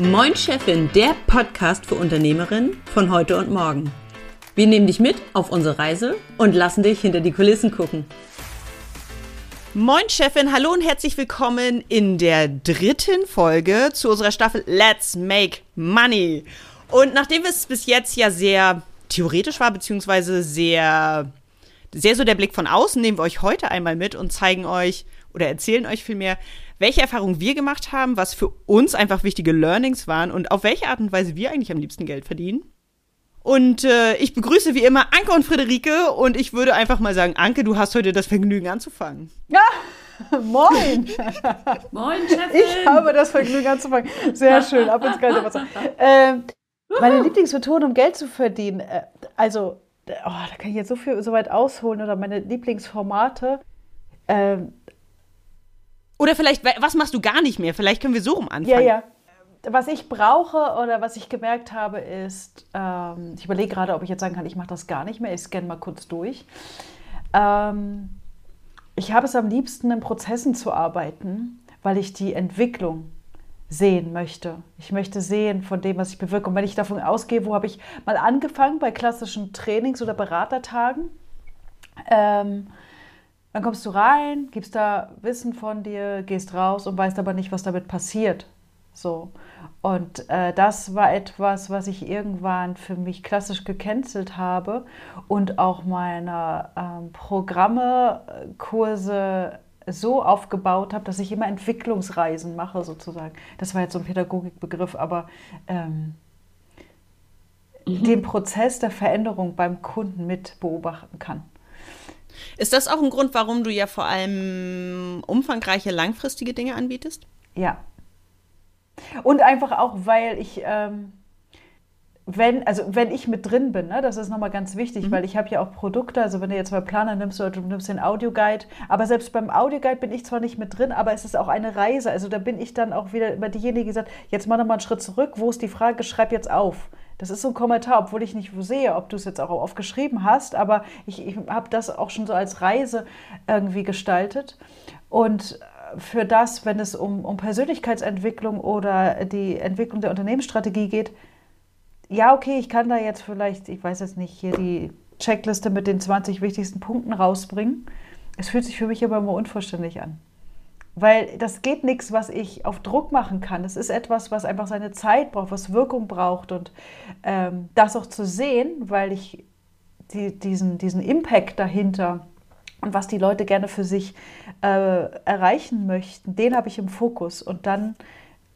Moin Chefin, der Podcast für Unternehmerinnen von heute und morgen. Wir nehmen dich mit auf unsere Reise und lassen dich hinter die Kulissen gucken. Moin Chefin, hallo und herzlich willkommen in der dritten Folge zu unserer Staffel Let's Make Money. Und nachdem es bis jetzt ja sehr theoretisch war, beziehungsweise sehr, sehr so der Blick von außen, nehmen wir euch heute einmal mit und zeigen euch oder erzählen euch vielmehr, welche Erfahrungen wir gemacht haben, was für uns einfach wichtige Learnings waren und auf welche Art und Weise wir eigentlich am liebsten Geld verdienen. Und äh, ich begrüße wie immer Anke und Friederike und ich würde einfach mal sagen, Anke, du hast heute das Vergnügen anzufangen. Ja, moin. moin, Chefin. Ich habe das Vergnügen anzufangen. Sehr schön, ab ins kalte Wasser. Ähm, meine Lieblingsmethode, um Geld zu verdienen, äh, also, oh, da kann ich jetzt so viel so weit ausholen oder meine Lieblingsformate. Ähm, oder vielleicht, was machst du gar nicht mehr? Vielleicht können wir so rum anfangen. Ja, ja. Was ich brauche oder was ich gemerkt habe, ist, ähm, ich überlege gerade, ob ich jetzt sagen kann, ich mache das gar nicht mehr. Ich scanne mal kurz durch. Ähm, ich habe es am liebsten, in Prozessen zu arbeiten, weil ich die Entwicklung sehen möchte. Ich möchte sehen von dem, was ich bewirke. Und wenn ich davon ausgehe, wo habe ich mal angefangen bei klassischen Trainings- oder Beratertagen, ähm, dann kommst du rein, gibst da Wissen von dir, gehst raus und weißt aber nicht, was damit passiert. So. Und äh, das war etwas, was ich irgendwann für mich klassisch gecancelt habe und auch meine ähm, Programme, Kurse so aufgebaut habe, dass ich immer Entwicklungsreisen mache, sozusagen. Das war jetzt so ein Pädagogikbegriff, aber ähm, mhm. den Prozess der Veränderung beim Kunden mit beobachten kann. Ist das auch ein Grund, warum du ja vor allem umfangreiche, langfristige Dinge anbietest? Ja. Und einfach auch, weil ich, ähm, wenn, also wenn ich mit drin bin, ne, das ist nochmal ganz wichtig, mhm. weil ich habe ja auch Produkte, also wenn du jetzt mal Planer nimmst oder du nimmst den Audioguide, aber selbst beim Audioguide bin ich zwar nicht mit drin, aber es ist auch eine Reise, also da bin ich dann auch wieder immer diejenige, die sagt, jetzt mach nochmal einen Schritt zurück, wo ist die Frage, schreib jetzt auf. Das ist so ein Kommentar, obwohl ich nicht sehe, ob du es jetzt auch aufgeschrieben hast, aber ich, ich habe das auch schon so als Reise irgendwie gestaltet. Und für das, wenn es um, um Persönlichkeitsentwicklung oder die Entwicklung der Unternehmensstrategie geht, ja, okay, ich kann da jetzt vielleicht, ich weiß jetzt nicht, hier die Checkliste mit den 20 wichtigsten Punkten rausbringen. Es fühlt sich für mich aber immer unvollständig an. Weil das geht nichts, was ich auf Druck machen kann. Das ist etwas, was einfach seine Zeit braucht, was Wirkung braucht. Und ähm, das auch zu sehen, weil ich die, diesen, diesen Impact dahinter und was die Leute gerne für sich äh, erreichen möchten, den habe ich im Fokus. Und dann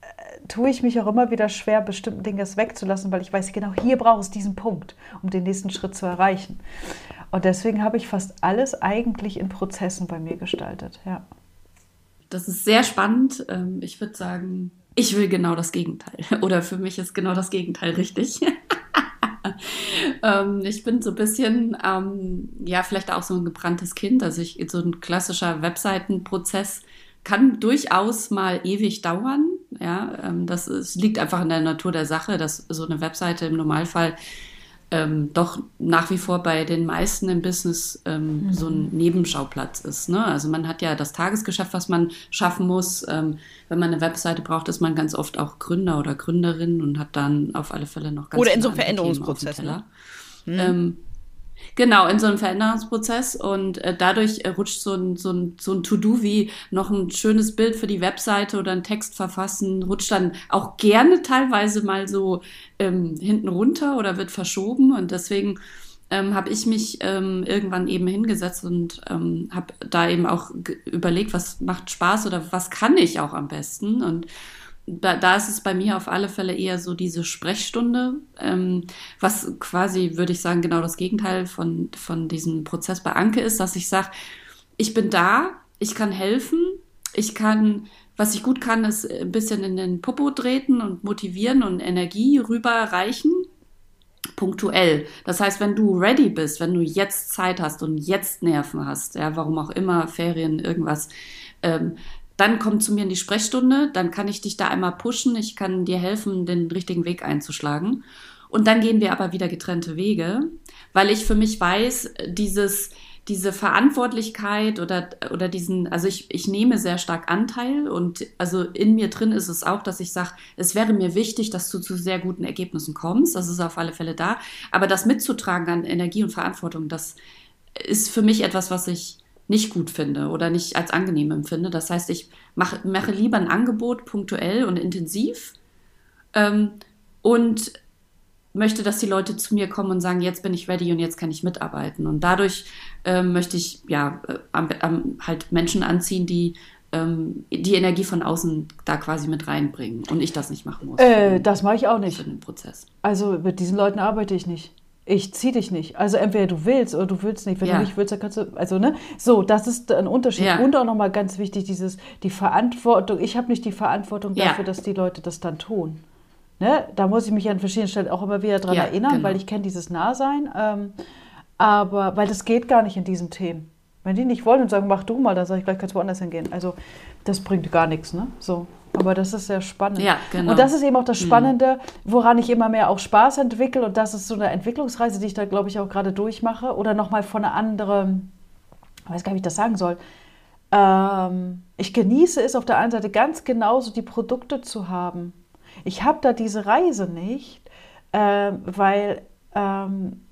äh, tue ich mich auch immer wieder schwer, bestimmten Dinge wegzulassen, weil ich weiß, genau hier brauche es diesen Punkt, um den nächsten Schritt zu erreichen. Und deswegen habe ich fast alles eigentlich in Prozessen bei mir gestaltet. Ja das ist sehr spannend. Ähm, ich würde sagen, ich will genau das Gegenteil. Oder für mich ist genau das Gegenteil richtig. ähm, ich bin so ein bisschen, ähm, ja, vielleicht auch so ein gebranntes Kind. Also ich, so ein klassischer Webseitenprozess kann durchaus mal ewig dauern. Ja, ähm, das ist, liegt einfach in der Natur der Sache, dass so eine Webseite im Normalfall ähm, doch nach wie vor bei den meisten im Business ähm, mhm. so ein Nebenschauplatz ist. Ne? Also man hat ja das Tagesgeschäft, was man schaffen muss. Ähm, wenn man eine Webseite braucht, ist man ganz oft auch Gründer oder Gründerin und hat dann auf alle Fälle noch ganz Oder in so einem Veränderungsprozess. Ne? Mhm. Genau, in so einem Veränderungsprozess und äh, dadurch äh, rutscht so ein, so ein, so ein To-Do wie noch ein schönes Bild für die Webseite oder einen Text verfassen, rutscht dann auch gerne teilweise mal so ähm, hinten runter oder wird verschoben und deswegen ähm, habe ich mich ähm, irgendwann eben hingesetzt und ähm, habe da eben auch überlegt, was macht Spaß oder was kann ich auch am besten und da, da ist es bei mir auf alle Fälle eher so diese Sprechstunde, ähm, was quasi, würde ich sagen, genau das Gegenteil von, von diesem Prozess bei Anke ist, dass ich sage, ich bin da, ich kann helfen, ich kann, was ich gut kann, ist ein bisschen in den Popo treten und motivieren und Energie rüberreichen, punktuell. Das heißt, wenn du ready bist, wenn du jetzt Zeit hast und jetzt Nerven hast, ja, warum auch immer, Ferien, irgendwas, ähm, dann komm zu mir in die Sprechstunde, dann kann ich dich da einmal pushen, ich kann dir helfen, den richtigen Weg einzuschlagen. Und dann gehen wir aber wieder getrennte Wege, weil ich für mich weiß, dieses, diese Verantwortlichkeit oder, oder diesen, also ich, ich nehme sehr stark Anteil und also in mir drin ist es auch, dass ich sage, es wäre mir wichtig, dass du zu sehr guten Ergebnissen kommst. Das ist auf alle Fälle da. Aber das mitzutragen an Energie und Verantwortung, das ist für mich etwas, was ich nicht gut finde oder nicht als angenehm empfinde. Das heißt, ich mache, mache lieber ein Angebot punktuell und intensiv ähm, und möchte, dass die Leute zu mir kommen und sagen, jetzt bin ich ready und jetzt kann ich mitarbeiten. Und dadurch ähm, möchte ich ja äh, halt Menschen anziehen, die ähm, die Energie von außen da quasi mit reinbringen und ich das nicht machen muss. Äh, das mache ich auch nicht. Für den Prozess. Also mit diesen Leuten arbeite ich nicht. Ich ziehe dich nicht. Also entweder du willst oder du willst nicht. Wenn ja. du nicht willst, dann kannst du. Also, ne? So, das ist ein Unterschied. Ja. Und auch nochmal ganz wichtig, dieses, die Verantwortung. Ich habe nicht die Verantwortung dafür, ja. dass die Leute das dann tun. Ne? Da muss ich mich an verschiedenen Stellen auch immer wieder dran erinnern, genau. weil ich kenne dieses Nahsein. Ähm, aber weil das geht gar nicht in diesen Themen. Wenn die nicht wollen und sagen, mach du mal, dann sage ich gleich, kannst du woanders hingehen. Also das bringt gar nichts, ne? So. Aber das ist sehr spannend. Ja, genau. Und das ist eben auch das mhm. Spannende, woran ich immer mehr auch Spaß entwickle. Und das ist so eine Entwicklungsreise, die ich da, glaube ich, auch gerade durchmache. Oder nochmal von einer anderen, ich weiß gar nicht, wie ich das sagen soll. Ähm, ich genieße es auf der einen Seite ganz genauso, die Produkte zu haben. Ich habe da diese Reise nicht, äh, weil ähm,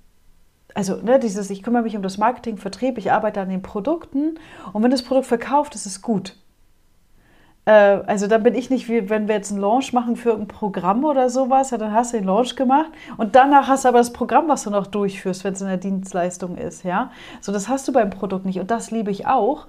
also ne, dieses, ich kümmere mich um das Marketing, Vertrieb, ich arbeite an den Produkten und wenn das Produkt verkauft, ist es gut. Äh, also dann bin ich nicht wie, wenn wir jetzt einen Launch machen für irgendein Programm oder sowas, ja, dann hast du den Launch gemacht und danach hast du aber das Programm, was du noch durchführst, wenn es in der Dienstleistung ist, ja. So, das hast du beim Produkt nicht und das liebe ich auch.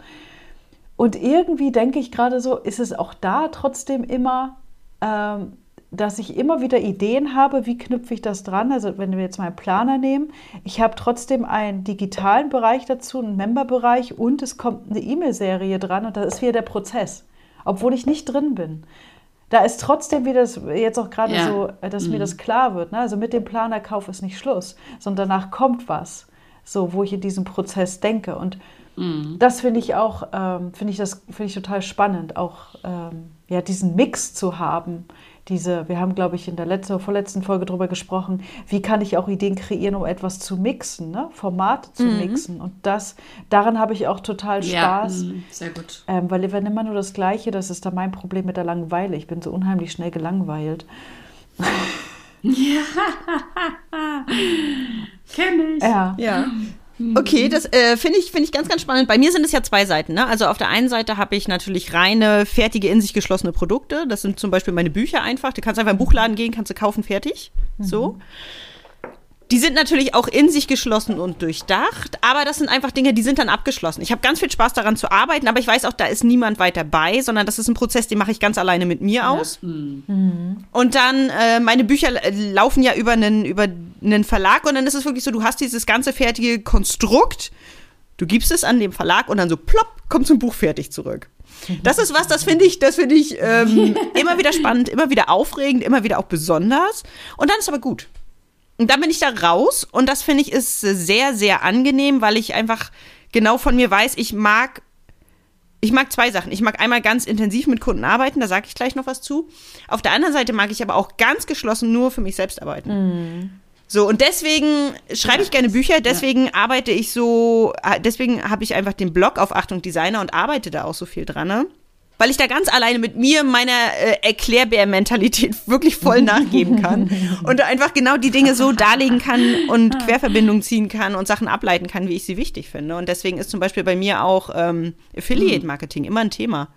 Und irgendwie denke ich gerade so, ist es auch da trotzdem immer ähm, dass ich immer wieder Ideen habe, wie knüpfe ich das dran. Also wenn wir jetzt mal einen Planer nehmen, ich habe trotzdem einen digitalen Bereich dazu, einen Member-Bereich und es kommt eine E-Mail-Serie dran und das ist wieder der Prozess, obwohl ich nicht drin bin. Da ist trotzdem wieder das, jetzt auch gerade ja. so, dass mhm. mir das klar wird. Ne? Also mit dem Planerkauf ist nicht Schluss, sondern danach kommt was, so wo ich in diesem Prozess denke. Und mhm. das finde ich auch, ähm, finde ich das finde ich total spannend, auch ähm, ja diesen Mix zu haben diese, wir haben, glaube ich, in der letzten, vorletzten Folge darüber gesprochen, wie kann ich auch Ideen kreieren, um etwas zu mixen, ne? Formate zu mhm. mixen. Und das, daran habe ich auch total Spaß. Ja, mh, sehr gut. Ähm, weil wenn immer nur das Gleiche, das ist da mein Problem mit der Langeweile. Ich bin so unheimlich schnell gelangweilt. Ja, kenne ich. Ja. ja. Mhm. Okay, das äh, finde ich, find ich ganz, ganz spannend. Bei mir sind es ja zwei Seiten. Ne? Also auf der einen Seite habe ich natürlich reine, fertige, in sich geschlossene Produkte. Das sind zum Beispiel meine Bücher einfach. Du kannst einfach im Buchladen gehen, kannst du kaufen, fertig. Mhm. So. Die sind natürlich auch in sich geschlossen und durchdacht, aber das sind einfach Dinge, die sind dann abgeschlossen. Ich habe ganz viel Spaß daran zu arbeiten, aber ich weiß auch, da ist niemand weiter bei, sondern das ist ein Prozess, den mache ich ganz alleine mit mir aus. Ja. Mhm. Und dann, äh, meine Bücher laufen ja über einen, über einen Verlag und dann ist es wirklich so, du hast dieses ganze fertige Konstrukt, du gibst es an dem Verlag und dann so plopp, kommt zum Buch fertig zurück. Das ist was, das finde ich, das finde ich ähm, immer wieder spannend, immer wieder aufregend, immer wieder auch besonders. Und dann ist aber gut. Und dann bin ich da raus und das finde ich ist sehr, sehr angenehm, weil ich einfach genau von mir weiß, ich mag, ich mag zwei Sachen. Ich mag einmal ganz intensiv mit Kunden arbeiten, da sage ich gleich noch was zu. Auf der anderen Seite mag ich aber auch ganz geschlossen nur für mich selbst arbeiten. Mhm. So, und deswegen schreibe ich gerne Bücher, deswegen ja. arbeite ich so, deswegen habe ich einfach den Blog auf Achtung Designer und arbeite da auch so viel dran. Ne? weil ich da ganz alleine mit mir meiner äh, Erklärbär-Mentalität wirklich voll nachgeben kann und einfach genau die Dinge so darlegen kann und Querverbindungen ziehen kann und Sachen ableiten kann, wie ich sie wichtig finde. Und deswegen ist zum Beispiel bei mir auch ähm, Affiliate-Marketing immer ein Thema.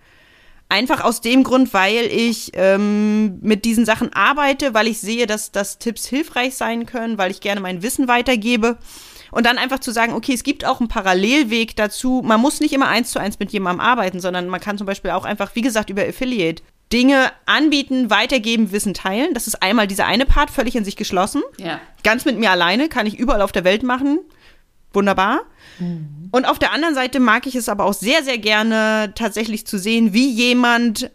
Einfach aus dem Grund, weil ich ähm, mit diesen Sachen arbeite, weil ich sehe, dass, dass Tipps hilfreich sein können, weil ich gerne mein Wissen weitergebe und dann einfach zu sagen, okay, es gibt auch einen Parallelweg dazu. Man muss nicht immer eins zu eins mit jemandem arbeiten, sondern man kann zum Beispiel auch einfach, wie gesagt, über Affiliate Dinge anbieten, weitergeben, Wissen teilen. Das ist einmal dieser eine Part, völlig in sich geschlossen. Ja. Ganz mit mir alleine, kann ich überall auf der Welt machen. Wunderbar. Mhm. Und auf der anderen Seite mag ich es aber auch sehr, sehr gerne tatsächlich zu sehen, wie jemand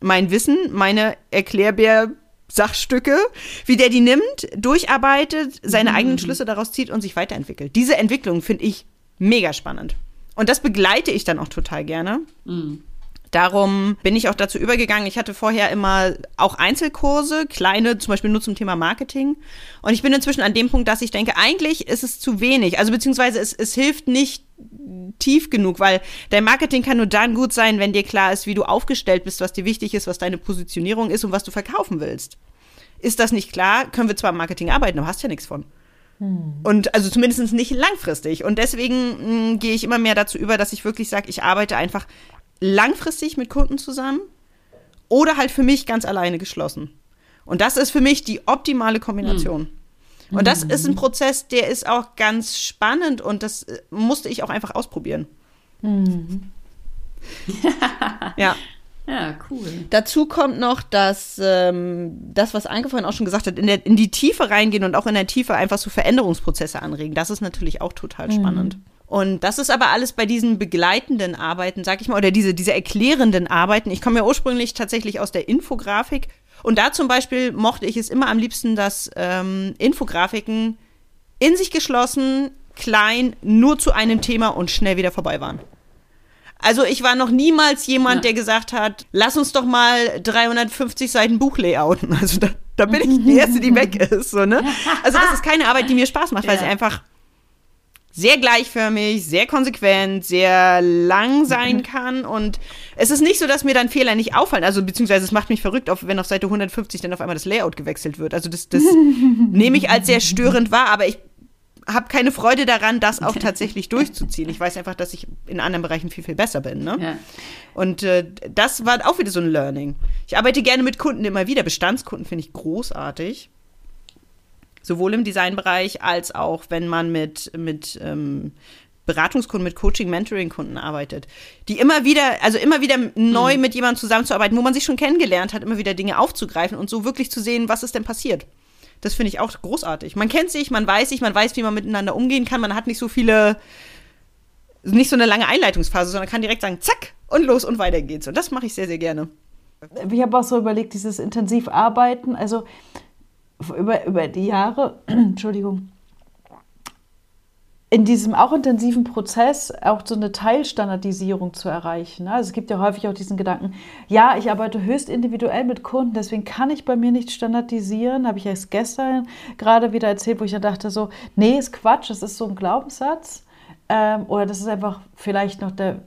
mein Wissen, meine Erklärbär Sachstücke, wie der die nimmt, durcharbeitet, seine mhm. eigenen Schlüsse daraus zieht und sich weiterentwickelt. Diese Entwicklung finde ich mega spannend. Und das begleite ich dann auch total gerne. Mhm. Darum bin ich auch dazu übergegangen. Ich hatte vorher immer auch Einzelkurse, kleine, zum Beispiel nur zum Thema Marketing. Und ich bin inzwischen an dem Punkt, dass ich denke, eigentlich ist es zu wenig. Also beziehungsweise es, es hilft nicht tief genug, weil dein Marketing kann nur dann gut sein, wenn dir klar ist, wie du aufgestellt bist, was dir wichtig ist, was deine Positionierung ist und was du verkaufen willst. Ist das nicht klar, können wir zwar im Marketing arbeiten, aber hast ja nichts von. Hm. Und also zumindest nicht langfristig. Und deswegen mh, hm, gehe ich immer mehr dazu über, dass ich wirklich sage, ich arbeite einfach langfristig mit Kunden zusammen oder halt für mich ganz alleine geschlossen. Und das ist für mich die optimale Kombination. Hm. Und das ist ein Prozess, der ist auch ganz spannend und das äh, musste ich auch einfach ausprobieren. Hm. ja. Ja, cool. Dazu kommt noch, dass ähm, das, was Anke vorhin auch schon gesagt hat, in, der, in die Tiefe reingehen und auch in der Tiefe einfach so Veränderungsprozesse anregen. Das ist natürlich auch total spannend. Mhm. Und das ist aber alles bei diesen begleitenden Arbeiten, sag ich mal, oder diese, diese erklärenden Arbeiten. Ich komme ja ursprünglich tatsächlich aus der Infografik. Und da zum Beispiel mochte ich es immer am liebsten, dass ähm, Infografiken in sich geschlossen, klein, nur zu einem Thema und schnell wieder vorbei waren. Also ich war noch niemals jemand, ja. der gesagt hat, lass uns doch mal 350 Seiten Buch layouten. Also da, da bin ich die Erste, die weg ist. So, ne? Also das ist keine Arbeit, die mir Spaß macht, weil ja. sie einfach sehr gleichförmig, sehr konsequent, sehr lang sein kann. Und es ist nicht so, dass mir dann Fehler nicht auffallen. Also beziehungsweise es macht mich verrückt, wenn auf Seite 150 dann auf einmal das Layout gewechselt wird. Also das, das nehme ich als sehr störend wahr, aber ich habe keine Freude daran, das auch tatsächlich durchzuziehen. Ich weiß einfach, dass ich in anderen Bereichen viel, viel besser bin. Ne? Ja. Und äh, das war auch wieder so ein Learning. Ich arbeite gerne mit Kunden immer wieder. Bestandskunden finde ich großartig. Sowohl im Designbereich als auch, wenn man mit, mit ähm, Beratungskunden, mit Coaching, Mentoring-Kunden arbeitet. Die immer wieder, also immer wieder neu mhm. mit jemandem zusammenzuarbeiten, wo man sich schon kennengelernt hat, immer wieder Dinge aufzugreifen und so wirklich zu sehen, was ist denn passiert. Das finde ich auch großartig. Man kennt sich, man weiß sich, man weiß, wie man miteinander umgehen kann. Man hat nicht so viele, nicht so eine lange Einleitungsphase, sondern kann direkt sagen, zack, und los und weiter geht's. Und das mache ich sehr, sehr gerne. Ich habe auch so überlegt, dieses intensiv arbeiten, also über, über die Jahre, Entschuldigung, in diesem auch intensiven Prozess auch so eine Teilstandardisierung zu erreichen. Ne? Also es gibt ja häufig auch diesen Gedanken, ja, ich arbeite höchst individuell mit Kunden, deswegen kann ich bei mir nicht standardisieren. Habe ich erst gestern gerade wieder erzählt, wo ich dann dachte so, nee, ist Quatsch, das ist so ein Glaubenssatz. Ähm, oder das ist einfach vielleicht noch der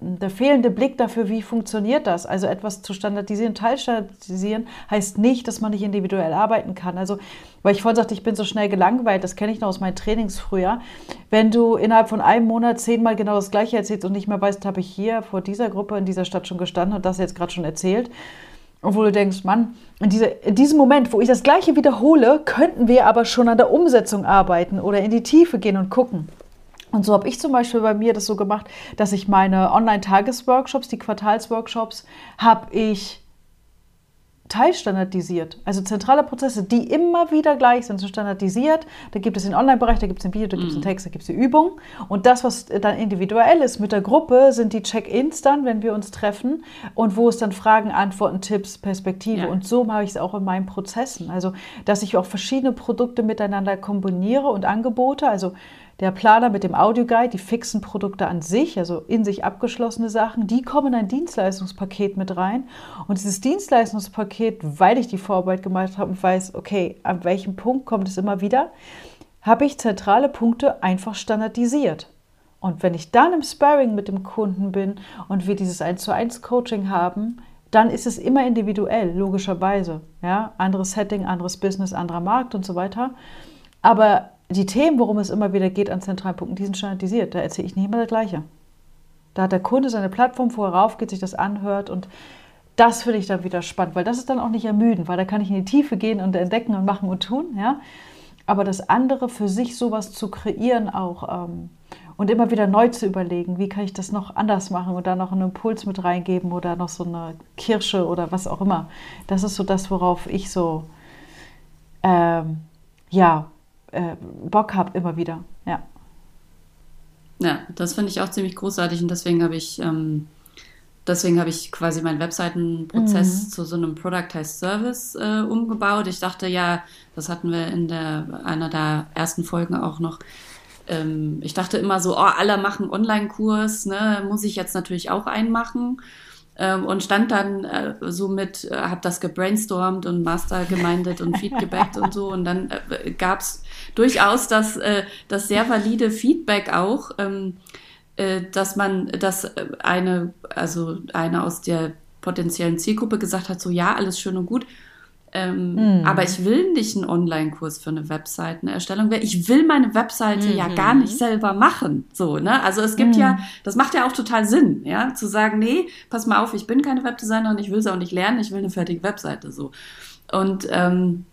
der fehlende Blick dafür, wie funktioniert das. Also etwas zu standardisieren, teilstandardisieren, heißt nicht, dass man nicht individuell arbeiten kann. Also, weil ich vorhin sagte, ich bin so schnell gelangweilt, das kenne ich noch aus meinen Trainings früher. Wenn du innerhalb von einem Monat zehnmal genau das Gleiche erzählst und nicht mehr weißt, habe ich hier vor dieser Gruppe in dieser Stadt schon gestanden und das jetzt gerade schon erzählt. Obwohl du denkst, Mann, in, diese, in diesem Moment, wo ich das Gleiche wiederhole, könnten wir aber schon an der Umsetzung arbeiten oder in die Tiefe gehen und gucken. Und so habe ich zum Beispiel bei mir das so gemacht, dass ich meine Online-Tagesworkshops, die Quartalsworkshops, habe ich teilstandardisiert. Also zentrale Prozesse, die immer wieder gleich sind, so standardisiert. Da gibt es den Online-Bereich, da gibt es den Video, da gibt es den mhm. Text, da gibt es die Übung. Und das, was dann individuell ist mit der Gruppe, sind die Check-ins dann, wenn wir uns treffen und wo es dann Fragen, Antworten, Tipps, Perspektive. Ja. Und so mache ich es auch in meinen Prozessen. Also, dass ich auch verschiedene Produkte miteinander kombiniere und Angebote. Also der Planer mit dem Audioguide, die fixen Produkte an sich, also in sich abgeschlossene Sachen, die kommen in ein Dienstleistungspaket mit rein. Und dieses Dienstleistungspaket, weil ich die Vorarbeit gemacht habe und weiß, okay, an welchem Punkt kommt es immer wieder, habe ich zentrale Punkte einfach standardisiert. Und wenn ich dann im Sparring mit dem Kunden bin und wir dieses 1 zu 1 Coaching haben, dann ist es immer individuell, logischerweise. Ja? Anderes Setting, anderes Business, anderer Markt und so weiter. Aber die Themen, worum es immer wieder geht an zentralen Punkten, die sind standardisiert. Da erzähle ich nicht immer das Gleiche. Da hat der Kunde seine Plattform, wo er raufgeht, sich das anhört und das finde ich dann wieder spannend, weil das ist dann auch nicht ermüdend, weil da kann ich in die Tiefe gehen und entdecken und machen und tun, ja. Aber das andere für sich sowas zu kreieren auch ähm, und immer wieder neu zu überlegen, wie kann ich das noch anders machen und da noch einen Impuls mit reingeben oder noch so eine Kirsche oder was auch immer. Das ist so das, worauf ich so ähm, ja äh, Bock habe immer wieder. Ja. Ja, das finde ich auch ziemlich großartig und deswegen habe ich, ähm, deswegen habe ich quasi meinen Webseitenprozess mhm. zu so einem Product heißt Service äh, umgebaut. Ich dachte ja, das hatten wir in der einer der ersten Folgen auch noch. Ähm, ich dachte immer so, oh, alle machen Online-Kurs, ne, muss ich jetzt natürlich auch einen machen. Ähm, und stand dann äh, so mit, äh, habe das gebrainstormt und Master gemindet und Feedback und so. Und dann äh, gab es durchaus das, äh, das sehr valide Feedback auch, ähm, äh, dass man, dass eine, also eine aus der potenziellen Zielgruppe gesagt hat, so ja, alles schön und gut, ähm, mm. Aber ich will nicht einen Online-Kurs für eine Webseitenerstellung. Ich will meine Webseite mm ja gar nicht mhm. selber machen. So, ne? Also es gibt mm. ja, das macht ja auch total Sinn, ja, zu sagen, nee, pass mal auf, ich bin keine Webdesignerin, ich will es auch nicht lernen, ich will eine fertige Webseite. So. Und ähm,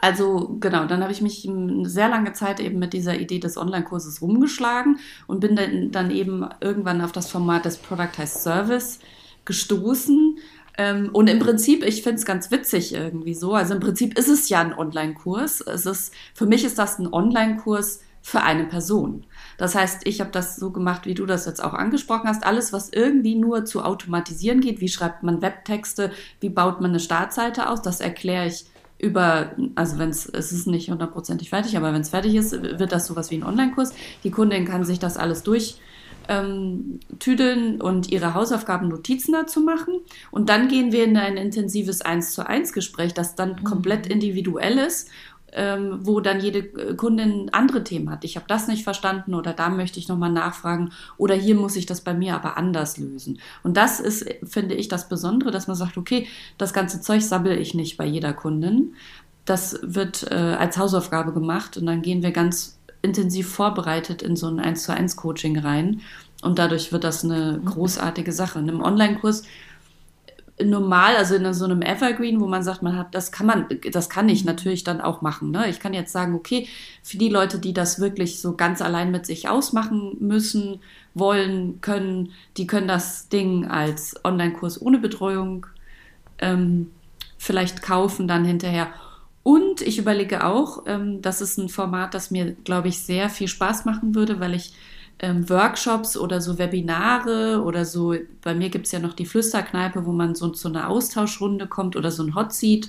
also genau, dann habe ich mich eine sehr lange Zeit eben mit dieser Idee des Online-Kurses rumgeschlagen und bin dann, dann eben irgendwann auf das Format des Productized Service gestoßen ähm, und im Prinzip, ich finde es ganz witzig irgendwie so. Also im Prinzip ist es ja ein Online-Kurs. Es ist, für mich ist das ein Online-Kurs für eine Person. Das heißt, ich habe das so gemacht, wie du das jetzt auch angesprochen hast. Alles, was irgendwie nur zu automatisieren geht, wie schreibt man Webtexte, wie baut man eine Startseite aus, das erkläre ich über, also wenn es, es ist nicht hundertprozentig fertig, aber wenn es fertig ist, wird das sowas wie ein Online-Kurs. Die Kundin kann sich das alles durch ähm, tüdeln und ihre Hausaufgaben Notizen dazu machen. Und dann gehen wir in ein intensives Eins zu eins Gespräch, das dann mhm. komplett individuell ist, ähm, wo dann jede äh, Kundin andere Themen hat. Ich habe das nicht verstanden oder da möchte ich nochmal nachfragen oder hier muss ich das bei mir aber anders lösen. Und das ist, finde ich, das Besondere, dass man sagt, okay, das ganze Zeug sammle ich nicht bei jeder Kundin. Das wird äh, als Hausaufgabe gemacht und dann gehen wir ganz intensiv vorbereitet in so ein 1 zu 1 Coaching rein. Und dadurch wird das eine mhm. großartige Sache. In einem Online-Kurs normal, also in so einem Evergreen, wo man sagt, man hat, das kann man, das kann ich natürlich dann auch machen. Ne? Ich kann jetzt sagen, okay, für die Leute, die das wirklich so ganz allein mit sich ausmachen müssen, wollen, können, die können das Ding als Online-Kurs ohne Betreuung ähm, vielleicht kaufen dann hinterher. Und ich überlege auch, ähm, das ist ein Format, das mir, glaube ich, sehr viel Spaß machen würde, weil ich ähm, Workshops oder so Webinare oder so, bei mir gibt es ja noch die Flüsterkneipe, wo man so zu einer Austauschrunde kommt oder so ein Hot Seat.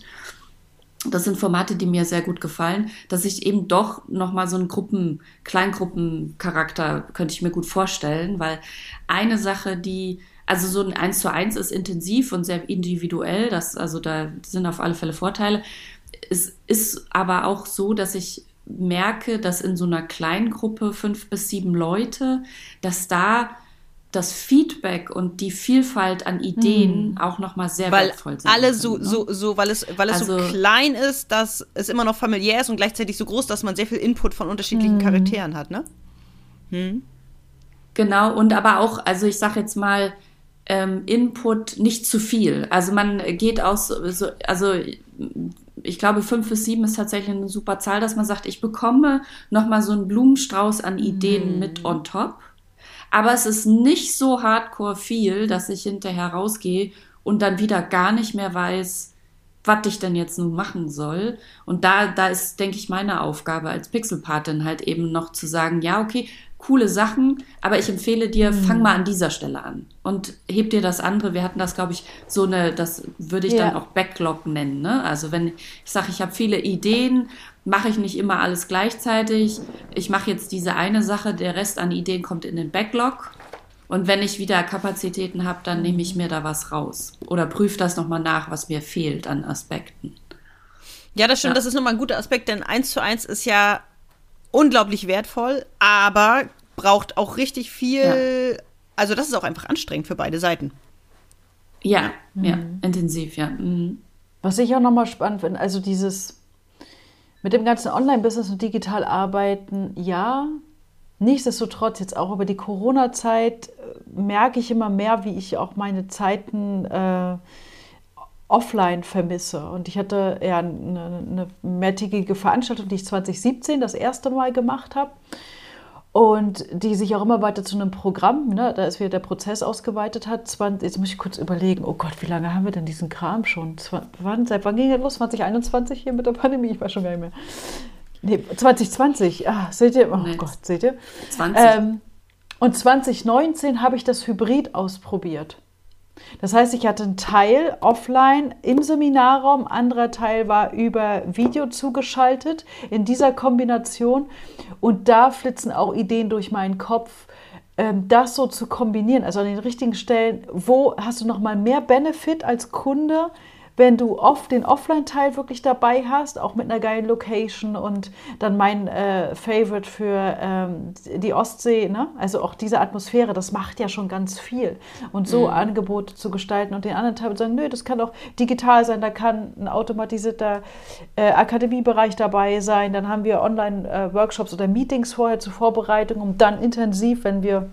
Das sind Formate, die mir sehr gut gefallen, dass ich eben doch nochmal so einen Gruppen, Kleingruppencharakter könnte ich mir gut vorstellen, weil eine Sache, die also so ein 1 zu 1 ist intensiv und sehr individuell, das, also da sind auf alle Fälle Vorteile. Es ist aber auch so, dass ich merke, dass in so einer kleinen Gruppe, fünf bis sieben Leute, dass da das Feedback und die Vielfalt an Ideen hm. auch noch mal sehr weil wertvoll sind. Alle so, ne? so, so, weil es, weil es also, so klein ist, dass es immer noch familiär ist und gleichzeitig so groß, dass man sehr viel Input von unterschiedlichen hm. Charakteren hat, ne? Hm. Genau, und aber auch, also ich sag jetzt mal, ähm, Input nicht zu viel. Also man geht aus, so, also ich glaube, fünf bis sieben ist tatsächlich eine super Zahl, dass man sagt, ich bekomme nochmal so einen Blumenstrauß an Ideen mhm. mit on top. Aber es ist nicht so hardcore viel, dass ich hinterher rausgehe und dann wieder gar nicht mehr weiß, was ich denn jetzt nun machen soll. Und da, da ist, denke ich, meine Aufgabe als Pixelpatin halt eben noch zu sagen, ja, okay, coole Sachen, aber ich empfehle dir, mhm. fang mal an dieser Stelle an und heb dir das andere. Wir hatten das, glaube ich, so eine, das würde ich ja. dann auch Backlog nennen. Ne? Also wenn ich sage, ich habe viele Ideen, mache ich nicht immer alles gleichzeitig. Ich mache jetzt diese eine Sache, der Rest an Ideen kommt in den Backlog. Und wenn ich wieder Kapazitäten habe, dann nehme ich mir da was raus oder prüfe das nochmal nach, was mir fehlt an Aspekten. Ja, das stimmt, ja. das ist nochmal ein guter Aspekt, denn eins zu eins ist ja unglaublich wertvoll, aber braucht auch richtig viel. Ja. Also, das ist auch einfach anstrengend für beide Seiten. Ja, mhm. ja, intensiv, ja. Mhm. Was ich auch nochmal spannend finde, also dieses mit dem ganzen Online-Business und digital arbeiten, ja, nichtsdestotrotz jetzt auch über die Corona-Zeit äh, merke ich immer mehr, wie ich auch meine Zeiten äh, offline vermisse. Und ich hatte ja eine, eine mehrtägige Veranstaltung, die ich 2017 das erste Mal gemacht habe. Und die sich auch immer weiter zu einem Programm, ne, da ist wieder der Prozess ausgeweitet hat. 20, jetzt muss ich kurz überlegen, oh Gott, wie lange haben wir denn diesen Kram schon? Wann, seit wann ging er los? 2021 hier mit der Pandemie? Ich weiß schon gar nicht mehr. Nee, 2020. Ah, seht ihr? Oh Nein. Gott, seht ihr? 20. Ähm, und 2019 habe ich das Hybrid ausprobiert. Das heißt, ich hatte einen Teil offline im Seminarraum, anderer Teil war über Video zugeschaltet in dieser Kombination. Und da flitzen auch Ideen durch meinen Kopf, ähm, das so zu kombinieren, also an den richtigen Stellen, wo hast du nochmal mehr Benefit als Kunde, wenn du oft den Offline-Teil wirklich dabei hast, auch mit einer geilen Location und dann mein äh, Favorite für ähm, die Ostsee, ne? also auch diese Atmosphäre, das macht ja schon ganz viel. Und so mhm. Angebote zu gestalten und den anderen Teil zu sagen, nö, das kann auch digital sein, da kann ein automatisierter äh, Akademiebereich dabei sein, dann haben wir Online-Workshops äh, oder Meetings vorher zur Vorbereitung, um dann intensiv, wenn wir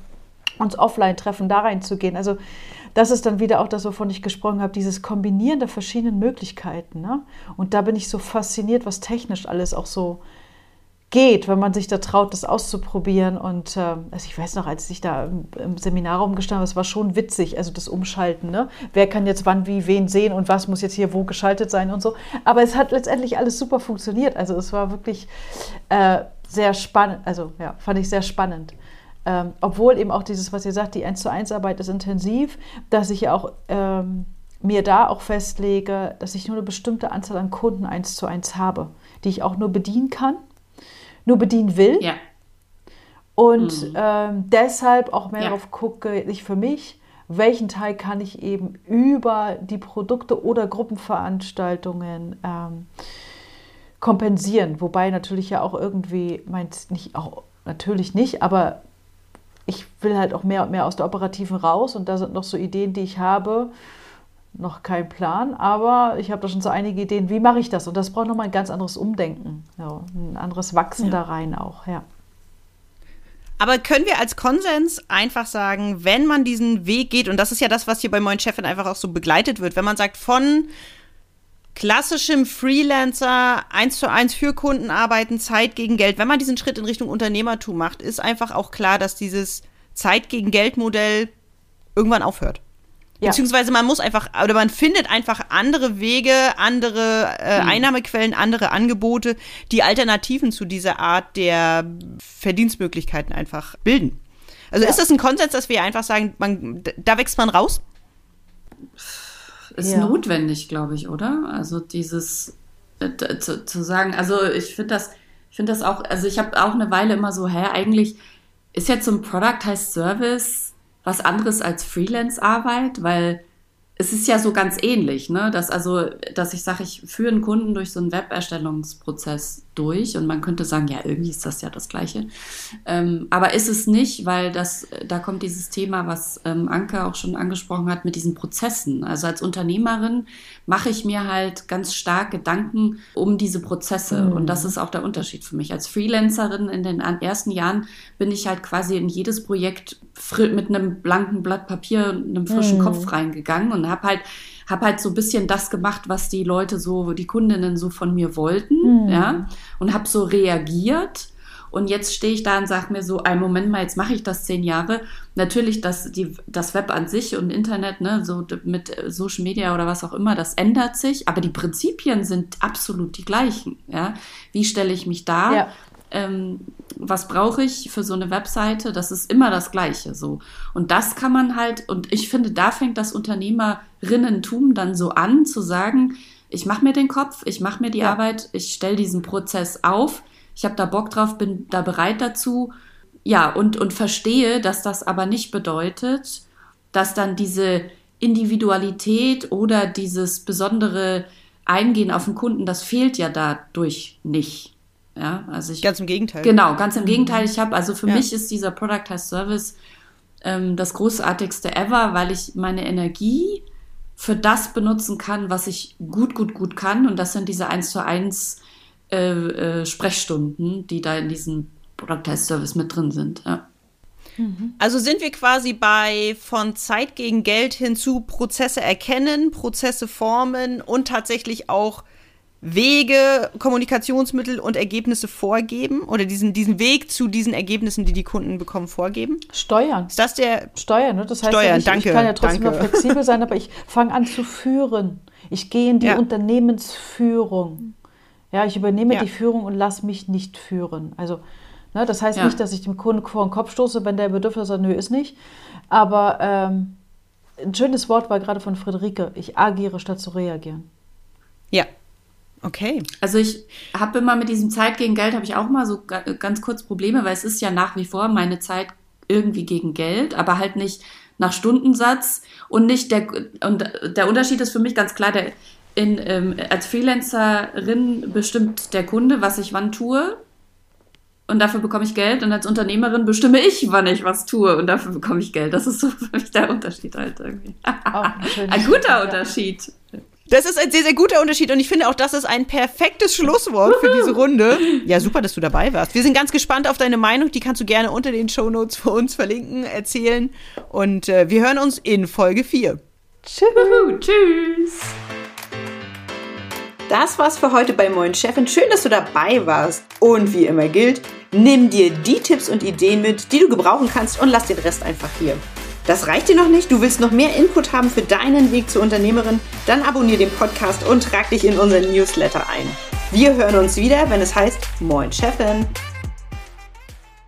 uns offline treffen, da reinzugehen. Also das ist dann wieder auch das, wovon ich gesprochen habe, dieses Kombinieren der verschiedenen Möglichkeiten. Ne? Und da bin ich so fasziniert, was technisch alles auch so geht, wenn man sich da traut, das auszuprobieren. Und äh, also ich weiß noch, als ich da im, im Seminarraum gestanden habe, es war schon witzig, also das Umschalten. Ne? Wer kann jetzt wann, wie, wen sehen und was muss jetzt hier wo geschaltet sein und so. Aber es hat letztendlich alles super funktioniert. Also es war wirklich äh, sehr spannend, also ja, fand ich sehr spannend. Ähm, obwohl eben auch dieses, was ihr sagt, die 1 zu 1 Arbeit ist intensiv, dass ich ja auch ähm, mir da auch festlege, dass ich nur eine bestimmte Anzahl an Kunden 1 zu 1 habe, die ich auch nur bedienen kann, nur bedienen will. Ja. Und mhm. ähm, deshalb auch mehr ja. darauf gucke, ich für mich, welchen Teil kann ich eben über die Produkte oder Gruppenveranstaltungen ähm, kompensieren. Wobei natürlich ja auch irgendwie, meint nicht auch natürlich nicht, aber ich will halt auch mehr und mehr aus der Operativen raus und da sind noch so Ideen, die ich habe. Noch kein Plan, aber ich habe da schon so einige Ideen, wie mache ich das? Und das braucht nochmal ein ganz anderes Umdenken, ja, ein anderes Wachsen ja. da rein auch, ja. Aber können wir als Konsens einfach sagen, wenn man diesen Weg geht, und das ist ja das, was hier bei Moin Chefin einfach auch so begleitet wird, wenn man sagt, von klassischem Freelancer, eins zu eins für Kunden arbeiten, Zeit gegen Geld. Wenn man diesen Schritt in Richtung Unternehmertum macht, ist einfach auch klar, dass dieses Zeit gegen Geld Modell irgendwann aufhört. Ja. Beziehungsweise man muss einfach, oder man findet einfach andere Wege, andere äh, mhm. Einnahmequellen, andere Angebote, die Alternativen zu dieser Art der Verdienstmöglichkeiten einfach bilden. Also ja. ist das ein Konsens, dass wir einfach sagen, man, da wächst man raus? Ist ja. notwendig, glaube ich, oder? Also dieses äh, zu, zu sagen, also ich finde das, ich finde das auch, also ich habe auch eine Weile immer so, hä, eigentlich ist jetzt so ein Product heißt Service was anderes als Freelance-Arbeit, weil es ist ja so ganz ähnlich, ne? Dass also, dass ich sage, ich führe einen Kunden durch so einen Weberstellungsprozess durch und man könnte sagen, ja, irgendwie ist das ja das Gleiche. Ähm, aber ist es nicht, weil das, da kommt dieses Thema, was ähm, Anke auch schon angesprochen hat, mit diesen Prozessen. Also als Unternehmerin mache ich mir halt ganz stark Gedanken um diese Prozesse mhm. und das ist auch der Unterschied für mich. Als Freelancerin in den ersten Jahren bin ich halt quasi in jedes Projekt mit einem blanken Blatt Papier und einem frischen mhm. Kopf reingegangen und habe halt habe halt so ein bisschen das gemacht, was die Leute so, die Kundinnen so von mir wollten, mhm. ja, und habe so reagiert. Und jetzt stehe ich da und sage mir so, ein Moment mal, jetzt mache ich das zehn Jahre. Natürlich, das, die, das Web an sich und Internet, ne, so mit Social Media oder was auch immer, das ändert sich, aber die Prinzipien sind absolut die gleichen. Ja? Wie stelle ich mich da? Ja ähm, was brauche ich für so eine Webseite? Das ist immer das Gleiche so. Und das kann man halt, und ich finde, da fängt das Unternehmerinnentum dann so an, zu sagen, ich mache mir den Kopf, ich mache mir die ja. Arbeit, ich stelle diesen Prozess auf, ich habe da Bock drauf, bin da bereit dazu. Ja, und, und verstehe, dass das aber nicht bedeutet, dass dann diese Individualität oder dieses besondere Eingehen auf den Kunden, das fehlt ja dadurch nicht. Ja, also ich, ganz im Gegenteil. Genau, ganz im Gegenteil. Ich habe, also für ja. mich ist dieser Product as Service ähm, das großartigste ever, weil ich meine Energie für das benutzen kann, was ich gut, gut, gut kann. Und das sind diese 1 zu 1 äh, äh, Sprechstunden, die da in diesem Product as Service mit drin sind. Ja. Mhm. Also sind wir quasi bei von Zeit gegen Geld hin zu Prozesse erkennen, Prozesse formen und tatsächlich auch Wege, Kommunikationsmittel und Ergebnisse vorgeben oder diesen, diesen Weg zu diesen Ergebnissen, die die Kunden bekommen, vorgeben? Steuern. Ist das der? Steuern, ne? Das heißt, Steuern, ja nicht, danke, ich kann ja trotzdem danke. noch flexibel sein, aber ich fange an zu führen. Ich gehe in die ja. Unternehmensführung. Ja, ich übernehme ja. die Führung und lasse mich nicht führen. Also, ne, das heißt nicht, dass ich dem Kunden vor den Kopf stoße, wenn der Bedürfnis sagt, nö, ist nicht. Aber ähm, ein schönes Wort war gerade von Friederike, ich agiere statt zu reagieren. Ja, Okay. Also ich habe immer mit diesem Zeit gegen Geld habe ich auch mal so ganz kurz Probleme, weil es ist ja nach wie vor meine Zeit irgendwie gegen Geld, aber halt nicht nach Stundensatz und nicht der und der Unterschied ist für mich ganz klar, der in, ähm, als Freelancerin bestimmt der Kunde, was ich wann tue und dafür bekomme ich Geld und als Unternehmerin bestimme ich, wann ich was tue und dafür bekomme ich Geld. Das ist so für mich der Unterschied halt irgendwie. ein, ein guter Unterschied. Das ist ein sehr, sehr guter Unterschied und ich finde auch, das ist ein perfektes Schlusswort für diese Runde. Ja, super, dass du dabei warst. Wir sind ganz gespannt auf deine Meinung. Die kannst du gerne unter den Shownotes für uns verlinken, erzählen. Und äh, wir hören uns in Folge 4. Tschüss. Tschüss. Das war's für heute bei Moin Chefin. Schön, dass du dabei warst. Und wie immer gilt, nimm dir die Tipps und Ideen mit, die du gebrauchen kannst und lass den Rest einfach hier. Das reicht dir noch nicht? Du willst noch mehr Input haben für deinen Weg zur Unternehmerin? Dann abonniere den Podcast und trag dich in unseren Newsletter ein. Wir hören uns wieder, wenn es heißt Moin Chefin.